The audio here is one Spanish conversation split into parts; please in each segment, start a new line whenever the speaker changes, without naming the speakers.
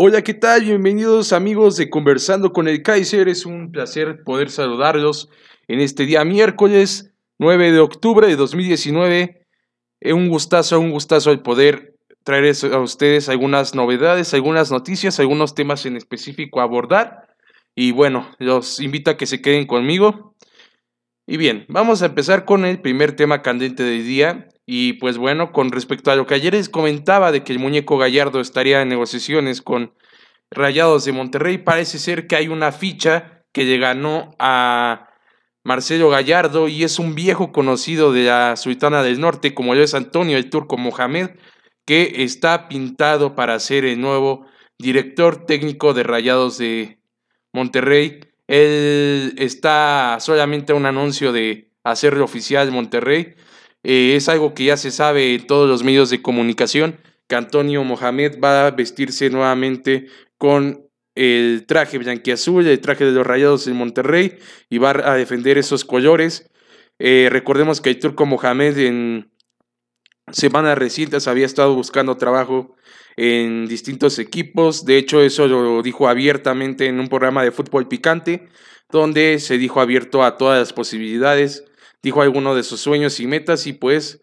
Hola, ¿qué tal? Bienvenidos amigos de Conversando con el Kaiser. Es un placer poder saludarlos en este día miércoles 9 de octubre de 2019. Es un gustazo, un gustazo el poder traer a ustedes algunas novedades, algunas noticias, algunos temas en específico a abordar. Y bueno, los invito a que se queden conmigo. Y bien, vamos a empezar con el primer tema candente del día. Y pues bueno, con respecto a lo que ayer les comentaba de que el muñeco Gallardo estaría en negociaciones con Rayados de Monterrey, parece ser que hay una ficha que le ganó a Marcelo Gallardo y es un viejo conocido de la Sultana del Norte, como lo es Antonio el Turco Mohamed, que está pintado para ser el nuevo director técnico de Rayados de Monterrey. Él está solamente un anuncio de hacerlo oficial Monterrey eh, es algo que ya se sabe en todos los medios de comunicación, que Antonio Mohamed va a vestirse nuevamente con el traje blanquiazul, el traje de los Rayados en Monterrey, y va a defender esos colores. Eh, recordemos que el turco Mohamed en semanas recientes había estado buscando trabajo en distintos equipos. De hecho, eso lo dijo abiertamente en un programa de fútbol picante, donde se dijo abierto a todas las posibilidades dijo alguno de sus sueños y metas y pues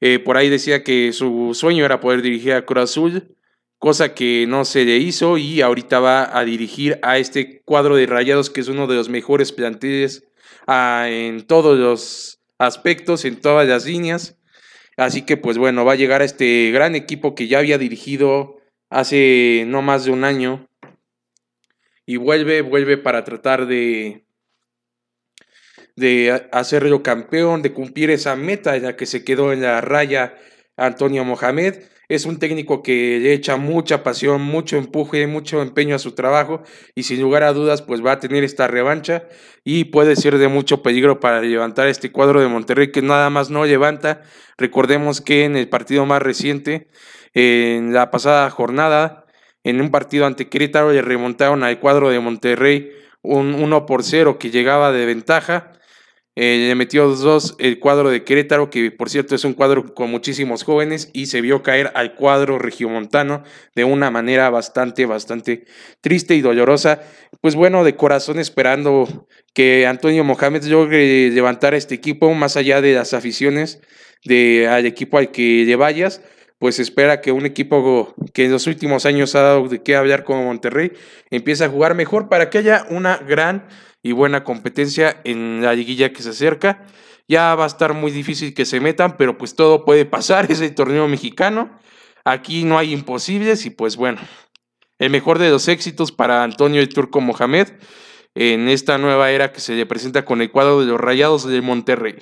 eh, por ahí decía que su sueño era poder dirigir a Cruz Azul, cosa que no se le hizo y ahorita va a dirigir a este cuadro de Rayados que es uno de los mejores planteles ah, en todos los aspectos, en todas las líneas. Así que pues bueno, va a llegar a este gran equipo que ya había dirigido hace no más de un año y vuelve, vuelve para tratar de de hacerlo campeón, de cumplir esa meta en la que se quedó en la raya Antonio Mohamed. Es un técnico que le echa mucha pasión, mucho empuje, mucho empeño a su trabajo y sin lugar a dudas pues va a tener esta revancha y puede ser de mucho peligro para levantar este cuadro de Monterrey que nada más no levanta. Recordemos que en el partido más reciente, en la pasada jornada, en un partido ante Querétaro le remontaron al cuadro de Monterrey un 1 por 0 que llegaba de ventaja eh, le metió dos el cuadro de Querétaro, que por cierto es un cuadro con muchísimos jóvenes, y se vio caer al cuadro regiomontano de una manera bastante, bastante triste y dolorosa. Pues bueno, de corazón esperando que Antonio Mohamed logre levantar este equipo más allá de las aficiones de, al equipo al que le vayas pues espera que un equipo que en los últimos años ha dado de qué hablar como Monterrey empiece a jugar mejor para que haya una gran y buena competencia en la liguilla que se acerca. Ya va a estar muy difícil que se metan, pero pues todo puede pasar, es el torneo mexicano. Aquí no hay imposibles y pues bueno, el mejor de los éxitos para Antonio el Turco Mohamed en esta nueva era que se le presenta con el cuadro de los Rayados de Monterrey.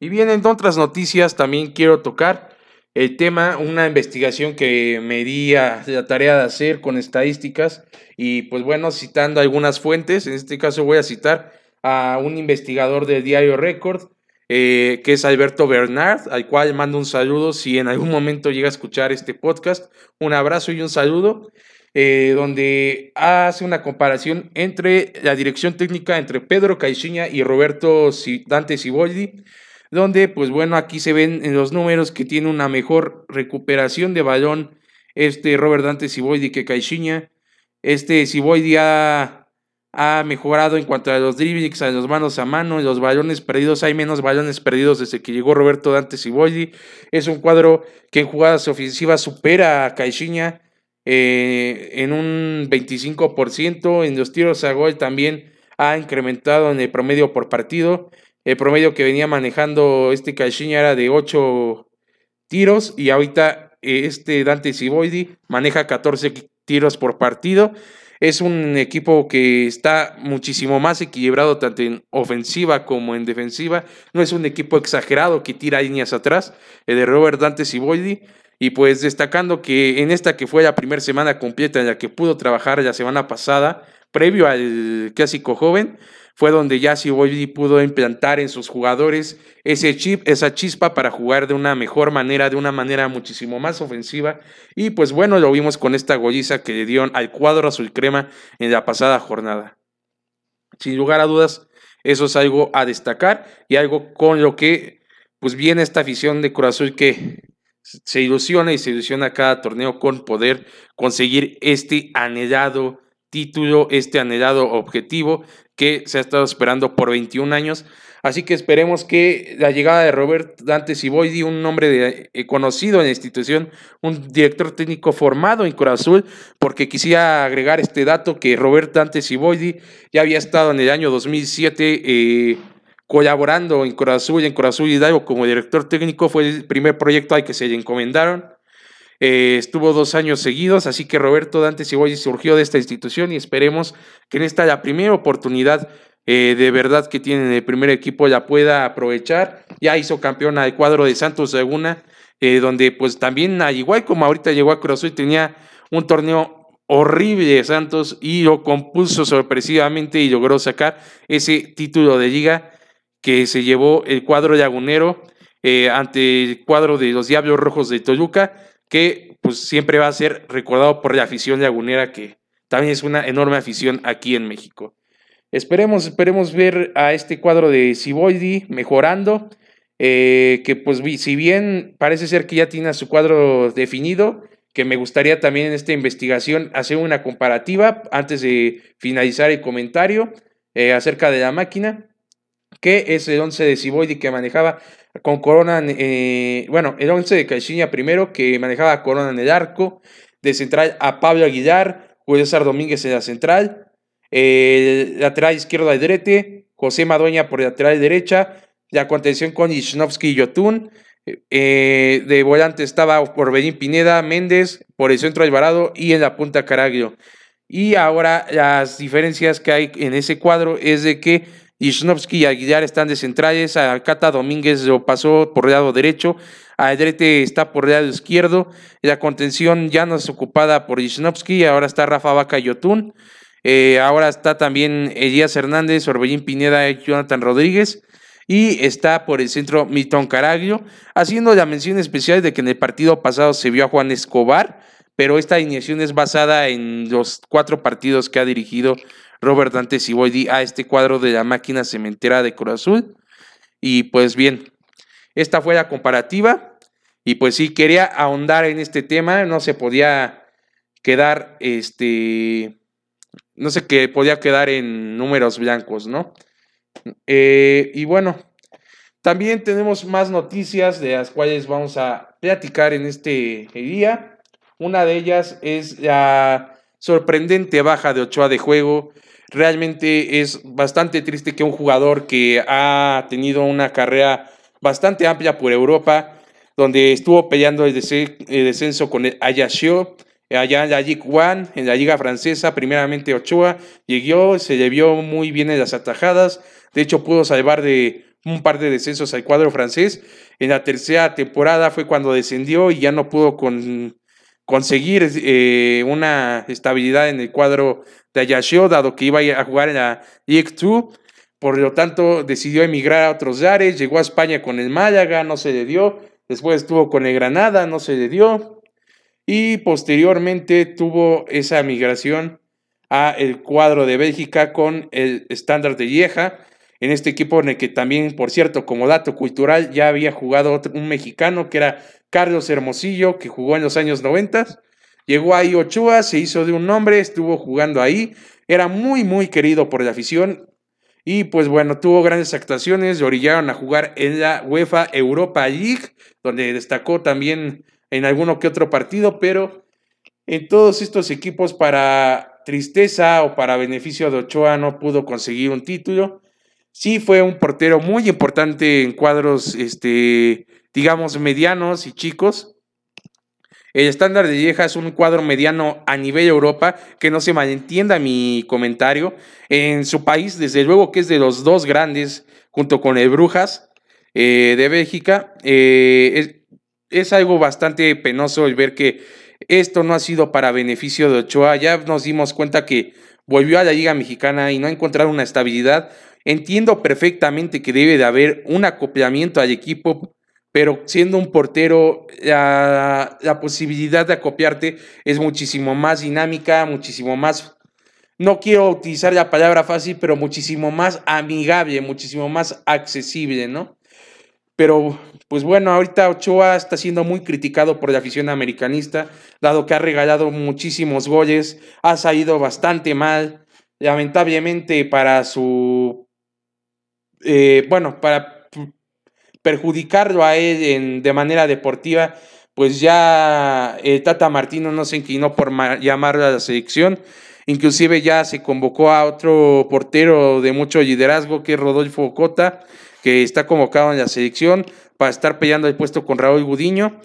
Y bien, en otras noticias también quiero tocar el tema, una investigación que me di la tarea de hacer con estadísticas y pues bueno, citando algunas fuentes, en este caso voy a citar a un investigador del diario Record, eh, que es Alberto Bernard, al cual mando un saludo si en algún momento llega a escuchar este podcast, un abrazo y un saludo, eh, donde hace una comparación entre la dirección técnica entre Pedro Caixinha y Roberto Dante Siboldi, donde pues bueno, aquí se ven en los números que tiene una mejor recuperación de balón este Robert Dante Siboidi que Caixinha. Este Siboidi ha, ha mejorado en cuanto a los dribblings, a los manos a mano, los balones perdidos. Hay menos balones perdidos desde que llegó Roberto Dante Siboidi. Es un cuadro que en jugadas ofensivas supera a Caixinha eh, en un 25%. En los tiros a gol también ha incrementado en el promedio por partido. El promedio que venía manejando este Caixinha era de 8 tiros y ahorita eh, este Dante Siboidi maneja 14 tiros por partido. Es un equipo que está muchísimo más equilibrado tanto en ofensiva como en defensiva. No es un equipo exagerado que tira líneas atrás, el de Robert Dante Siboidi. Y pues destacando que en esta que fue la primera semana completa en la que pudo trabajar la semana pasada previo al clásico joven, fue donde ya Siboldi pudo implantar en sus jugadores ese chip, esa chispa para jugar de una mejor manera, de una manera muchísimo más ofensiva. Y pues bueno, lo vimos con esta golliza que le dieron al cuadro azul crema en la pasada jornada. Sin lugar a dudas, eso es algo a destacar y algo con lo que pues viene esta afición de Cruz Azul que se ilusiona y se ilusiona cada torneo con poder conseguir este anhelado título, este anhelado objetivo que se ha estado esperando por 21 años. Así que esperemos que la llegada de Robert Dante Siboidi, un hombre eh, conocido en la institución, un director técnico formado en Cruz Azul, porque quisiera agregar este dato que Robert Dante Siboidi ya había estado en el año 2007 eh, colaborando en Cruz Azul y en Cruz Azul Hidalgo como director técnico, fue el primer proyecto al que se le encomendaron. Eh, estuvo dos años seguidos, así que Roberto Dante Siboidi surgió de esta institución y esperemos que en esta la primera oportunidad eh, de verdad que tiene en el primer equipo la pueda aprovechar. Ya hizo campeón al cuadro de Santos Laguna, eh, donde pues también, igual como ahorita llegó a Cruz tenía un torneo horrible de Santos y lo compuso sorpresivamente y logró sacar ese título de liga que se llevó el cuadro lagunero ante el cuadro de los Diablos Rojos de Toluca que pues siempre va a ser recordado por la afición lagunera, que también es una enorme afición aquí en México. Esperemos, esperemos ver a este cuadro de Siboldi mejorando, eh, que pues si bien parece ser que ya tiene su cuadro definido, que me gustaría también en esta investigación hacer una comparativa antes de finalizar el comentario eh, acerca de la máquina, que es el 11 de Siboldi que manejaba con Corona, eh, bueno, el 11 de Caixinha primero, que manejaba Corona en el arco, de central a Pablo Aguilar, César Domínguez en la central, lateral izquierdo a Drete, José Madueña por lateral derecha, la contención con Ishnovsky y Yotun, eh, de volante estaba por Benín Pineda, Méndez, por el centro Alvarado y en la punta Caraglio. Y ahora las diferencias que hay en ese cuadro es de que Ishnovsky y Aguilar están de centrales, a Cata Domínguez lo pasó por el lado derecho, a Edrete está por el lado izquierdo, la contención ya no es ocupada por Ishnovsky, ahora está Rafa Vaca y Otún, eh, ahora está también Elías Hernández, Orbellín Pineda y Jonathan Rodríguez, y está por el centro Milton Caraglio, haciendo la mención especial de que en el partido pasado se vio a Juan Escobar, pero esta alineación es basada en los cuatro partidos que ha dirigido Robert Dante Siboldi a este cuadro de la máquina cementera de Cruz. Y pues bien, esta fue la comparativa. Y pues sí, quería ahondar en este tema, no se podía quedar, este, no sé qué podía quedar en números blancos, ¿no? Eh, y bueno, también tenemos más noticias de las cuales vamos a platicar en este día. Una de ellas es la sorprendente baja de Ochoa de juego Realmente es bastante triste que un jugador que ha tenido una carrera bastante amplia por Europa, donde estuvo peleando el, descenso con el Ajaccio, allá en la Ligue 1, en la Liga Francesa, primeramente Ochoa, llegó, se le vio muy bien en las atajadas, de hecho pudo salvar de un par de descensos al cuadro francés. En la tercera temporada fue cuando descendió y ya no pudo con, conseguir eh, una estabilidad en el cuadro de Ayashio, dado que iba a jugar en la League 2. Por lo tanto, decidió emigrar a otros lares. Llegó a España con el Málaga, no se le dio. Después estuvo con el Granada, no se le dio. Y posteriormente tuvo esa migración a el cuadro de Bélgica con el estándar de Lieja. En este equipo en el que también, por cierto, como dato cultural, ya había jugado un mexicano que era Carlos Hermosillo, que jugó en los años 90 Llegó ahí Ochoa, se hizo de un nombre, estuvo jugando ahí, era muy, muy querido por la afición. Y pues bueno, tuvo grandes actuaciones, le orillaron a jugar en la UEFA Europa League, donde destacó también en alguno que otro partido, pero en todos estos equipos para tristeza o para beneficio de Ochoa no pudo conseguir un título. Sí fue un portero muy importante en cuadros, este, digamos, medianos y chicos, el estándar de Lieja es un cuadro mediano a nivel Europa, que no se malentienda mi comentario. En su país, desde luego que es de los dos grandes, junto con el Brujas eh, de Bélgica. Eh, es, algo bastante penoso el ver que esto no ha sido para beneficio de Ochoa. Ya nos dimos cuenta que volvió a la Liga Mexicana y no ha encontrado una estabilidad. Entiendo perfectamente que debe de haber un acoplamiento al equipo, pero siendo un portero, la, posibilidad de acopiarte es muchísimo más dinámica, muchísimo más no quiero utilizar la palabra fácil, pero muchísimo más amigable, muchísimo más accesible, ¿no? Pero, pues bueno, ahorita Ochoa está siendo muy criticado por la afición americanista, dado que ha regalado muchísimos goles, ha salido bastante mal, lamentablemente para su, eh, bueno, para perjudicarlo a él de manera deportiva, pues ya Tata Martino no se inclinó por llamarlo a la selección Inclusive ya se convocó a otro portero de mucho liderazgo, que es Rodolfo Cota, que está convocado en la selección para estar peleando el puesto con Raúl Gudiño.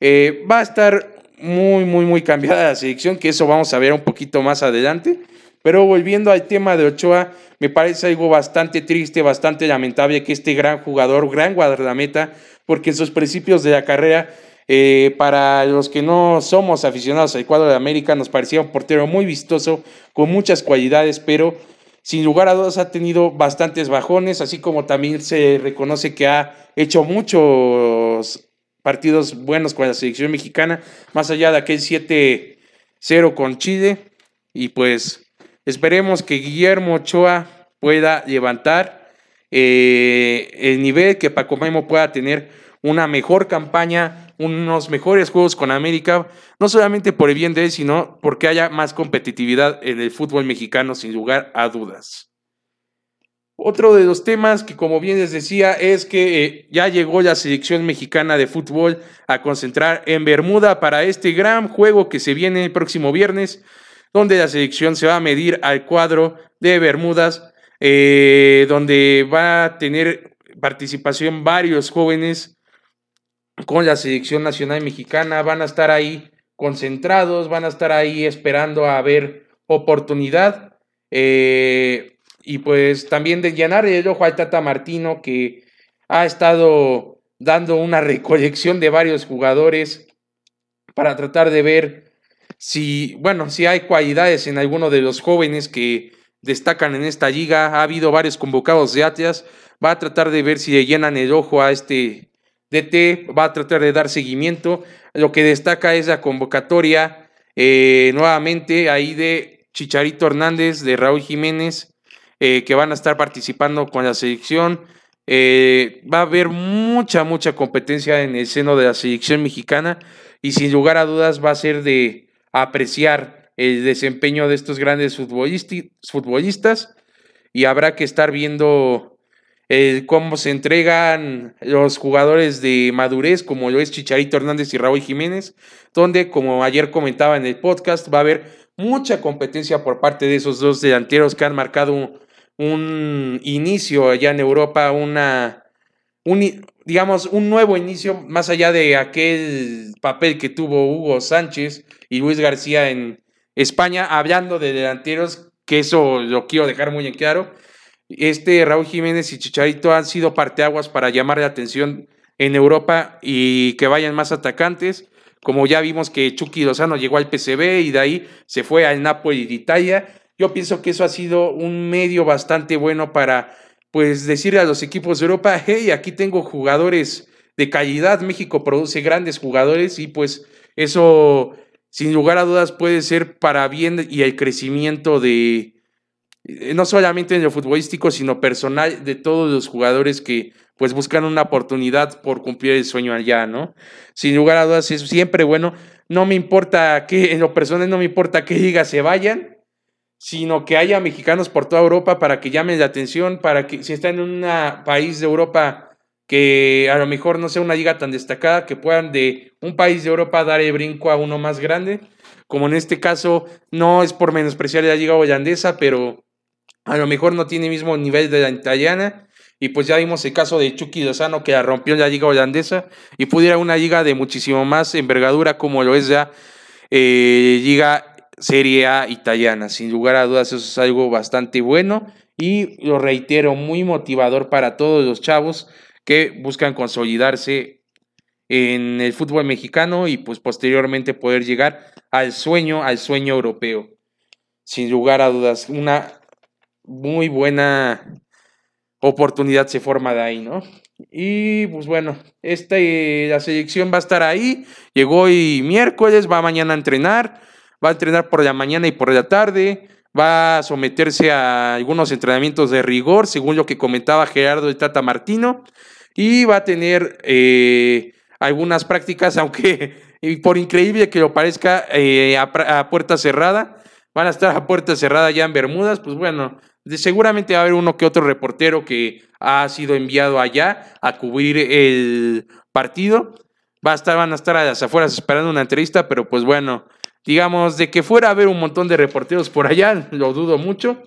Eh, va a estar muy, muy, muy cambiada la selección, que eso vamos a ver un poquito más adelante. Pero volviendo al tema de Ochoa, me parece algo bastante triste, bastante lamentable que este gran jugador, gran guardameta, porque en sus principios de la carrera eh, para los que no somos aficionados al cuadro de América, nos parecía un portero muy vistoso, con muchas cualidades, pero sin lugar a dudas ha tenido bastantes bajones, así como también se reconoce que ha hecho muchos partidos buenos con la selección mexicana, más allá de aquel 7-0 con Chile. Y pues esperemos que Guillermo Ochoa pueda levantar eh, el nivel, que Paco Memo pueda tener una mejor campaña unos mejores juegos con América, no solamente por el bien de él, sino porque haya más competitividad en el fútbol mexicano, sin lugar a dudas. Otro de los temas que, como bien les decía, es que eh, ya llegó la selección mexicana de fútbol a concentrar en Bermuda para este gran juego que se viene el próximo viernes, donde la selección se va a medir al cuadro de Bermudas, eh, donde va a tener participación varios jóvenes con la selección nacional mexicana, van a estar ahí concentrados, van a estar ahí esperando a ver oportunidad. Eh, y pues también de llenar el ojo al Tata Martino, que ha estado dando una recolección de varios jugadores para tratar de ver si, bueno, si hay cualidades en alguno de los jóvenes que destacan en esta liga. Ha habido varios convocados de Atlas. Va a tratar de ver si le llenan el ojo a este DT va a tratar de dar seguimiento. Lo que destaca es la convocatoria eh, nuevamente ahí de Chicharito Hernández, de Raúl Jiménez, eh, que van a estar participando con la selección. Eh, va a haber mucha, mucha competencia en el seno de la selección mexicana y sin lugar a dudas va a ser de apreciar el desempeño de estos grandes futbolistas y habrá que estar viendo cómo se entregan los jugadores de madurez, como lo es Chicharito Hernández y Raúl Jiménez, donde, como ayer comentaba en el podcast, va a haber mucha competencia por parte de esos dos delanteros que han marcado un, inicio allá en Europa, una, un, digamos, un nuevo inicio, más allá de aquel papel que tuvo Hugo Sánchez y Luis García en España, hablando de delanteros, que eso lo quiero dejar muy en claro este Raúl Jiménez y Chicharito han sido parteaguas para llamar la atención en Europa y que vayan más atacantes. Como ya vimos que Chucky Lozano llegó al PCB y de ahí se fue al Napoli de Italia. Yo pienso que eso ha sido un medio bastante bueno para pues decirle a los equipos de Europa, hey, aquí tengo jugadores de calidad, México produce grandes jugadores y pues eso sin lugar a dudas puede ser para bien y el crecimiento de, eh, no solamente en lo futbolístico, sino personal de todos los jugadores que pues buscan una oportunidad por cumplir el sueño allá, ¿no? Sin lugar a dudas es siempre bueno, no me importa que, en lo personal no me importa qué ligas se vayan, sino que haya mexicanos por toda Europa para que llamen la atención, para que si está en un país de Europa que a lo mejor no sea una liga tan destacada, que puedan de un país de Europa dar el brinco a uno más grande, como en este caso no es por menospreciar la liga holandesa, pero a lo mejor no tiene el mismo nivel de la italiana. Y pues ya vimos el caso de Chucky Lozano que la rompió la liga holandesa y pudiera una liga de muchísimo más envergadura como lo es ya eh, liga Serie A italiana. Sin lugar a dudas eso es algo bastante bueno y lo reitero, muy motivador para todos los chavos que buscan consolidarse en el fútbol mexicano y pues posteriormente poder llegar al sueño, al sueño europeo. sin lugar a dudas, una muy buena oportunidad se forma de ahí, ¿no? Y pues bueno, esta, la selección va a estar ahí. Llegó hoy miércoles, va mañana a entrenar, va a entrenar por la mañana y por la tarde, va a someterse a algunos entrenamientos de rigor, según lo que comentaba Gerardo de Tata Martino, y va a tener eh, algunas prácticas, aunque por increíble que lo parezca, eh, a puerta cerrada, van a estar a puerta cerrada ya en Bermudas, pues bueno, seguramente va a haber uno que otro reportero que ha sido enviado allá a cubrir el partido. Va a estar, van a estar a las afueras esperando una entrevista, pero pues bueno, digamos, de que fuera a haber un montón de reporteros por allá, lo dudo mucho.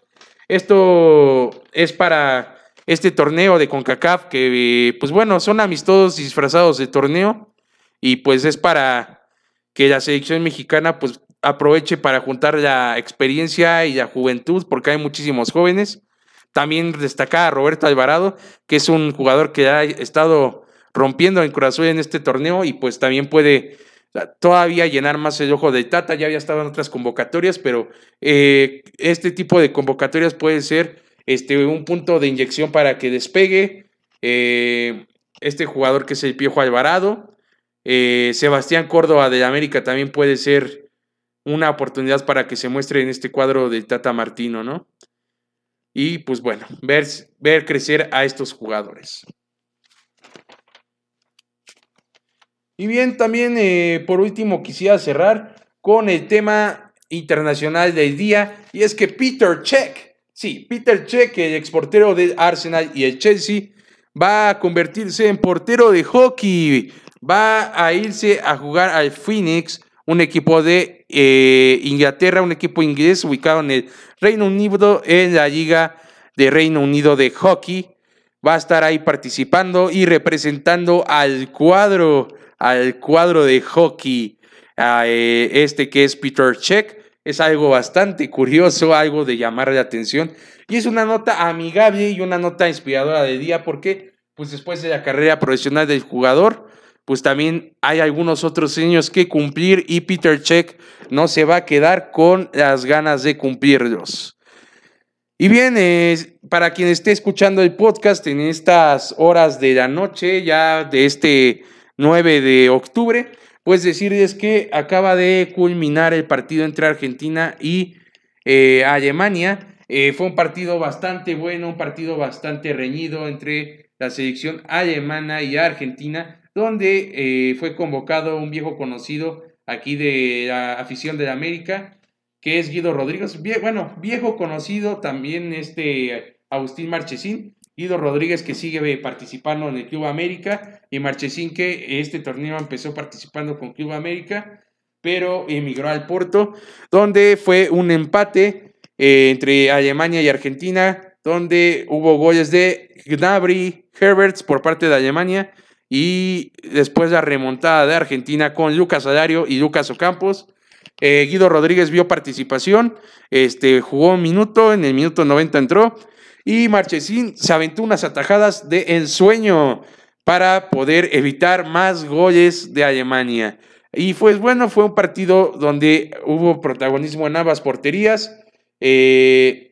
Esto es para este torneo de CONCACAF que, pues bueno, son amistosos disfrazados de torneo y pues es para que la selección mexicana pues aproveche para juntar la experiencia y la juventud, porque hay muchísimos jóvenes. También destacar a Roberto Alvarado, que es un jugador que ha estado rompiendo en corazón en este torneo y pues también puede todavía llenar más el ojo de Tata. Ya había estado en otras convocatorias, pero eh, este tipo de convocatorias puede ser este, un punto de inyección para que despegue eh, este jugador que es el Piojo Alvarado. Eh, Sebastián Córdoba de América también puede ser una oportunidad para que se muestre en este cuadro de Tata Martino, ¿no? Y pues bueno, ver, ver crecer a estos jugadores. Y bien, también eh, por último quisiera cerrar con el tema internacional del día, y es que Peter Check, sí, Peter Check, el exportero del Arsenal y el Chelsea, va a convertirse en portero de hockey, va a irse a jugar al Phoenix un equipo de eh, Inglaterra, un equipo inglés ubicado en el Reino Unido, en la Liga de Reino Unido de Hockey. Va a estar ahí participando y representando al cuadro, al cuadro de hockey, eh, este que es Peter Check. Es algo bastante curioso, algo de llamar la atención. Y es una nota amigable y una nota inspiradora de día porque, pues después de la carrera profesional del jugador, pues también hay algunos otros sueños que cumplir y Peter Check no se va a quedar con las ganas de cumplirlos. Y bien, para quien esté escuchando el podcast en estas horas de la noche, ya de este 9 de octubre, pues decirles que acaba de culminar el partido entre Argentina y eh, Alemania. Eh, fue un partido bastante bueno, un partido bastante reñido entre la selección alemana y Argentina donde eh, fue convocado un viejo conocido aquí de la afición de la América, que es Guido Rodríguez. bueno, viejo conocido también este Agustín Marchesín. Guido Rodríguez que sigue participando en el Club América y Marchesín que este torneo empezó participando con Club América, pero emigró al Porto, donde fue un empate eh, entre Alemania y Argentina, donde hubo goles de Gnabry, Herberts por parte de Alemania y después la remontada de Argentina con Lucas Alario y Lucas Ocampos. Eh, Guido Rodríguez vio participación, este, jugó un minuto, en el minuto 90 entró y Marchesín se aventó unas atajadas de ensueño para poder evitar más goles de Alemania. Y pues bueno, fue un partido donde hubo protagonismo en ambas porterías. Eh,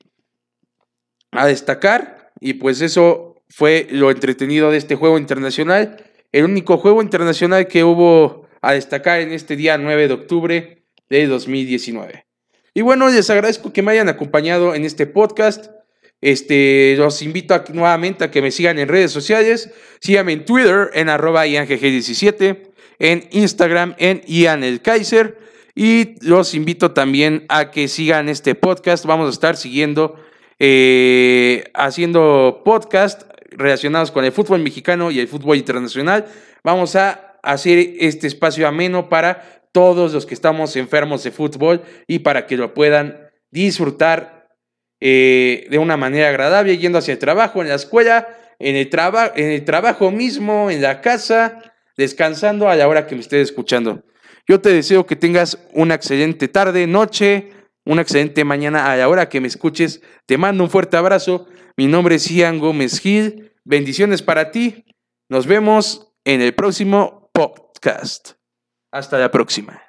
a destacar, y pues eso fue lo entretenido de este juego internacional el único juego internacional que hubo a destacar en este día 9 de octubre de 2019. Y bueno, les agradezco que me hayan acompañado en este podcast. Este, los invito nuevamente a que me sigan en redes sociales. Síganme en Twitter en arroba IanGG17, en Instagram en Ian el Kaiser. Y los invito también a que sigan este podcast. Vamos a estar siguiendo, eh, haciendo podcast relacionados con el fútbol mexicano y el fútbol internacional. Vamos a hacer este espacio ameno para todos los que estamos enfermos de fútbol y para que lo puedan disfrutar eh, de una manera agradable, yendo hacia el trabajo, en la escuela, en el, en el trabajo mismo, en la casa, descansando a la hora que me estés escuchando. Yo te deseo que tengas una excelente tarde, noche, una excelente mañana a la hora que me escuches. Te mando un fuerte abrazo. Mi nombre es Ian Gómez Gil. Bendiciones para ti. Nos vemos en el próximo podcast. Hasta la próxima.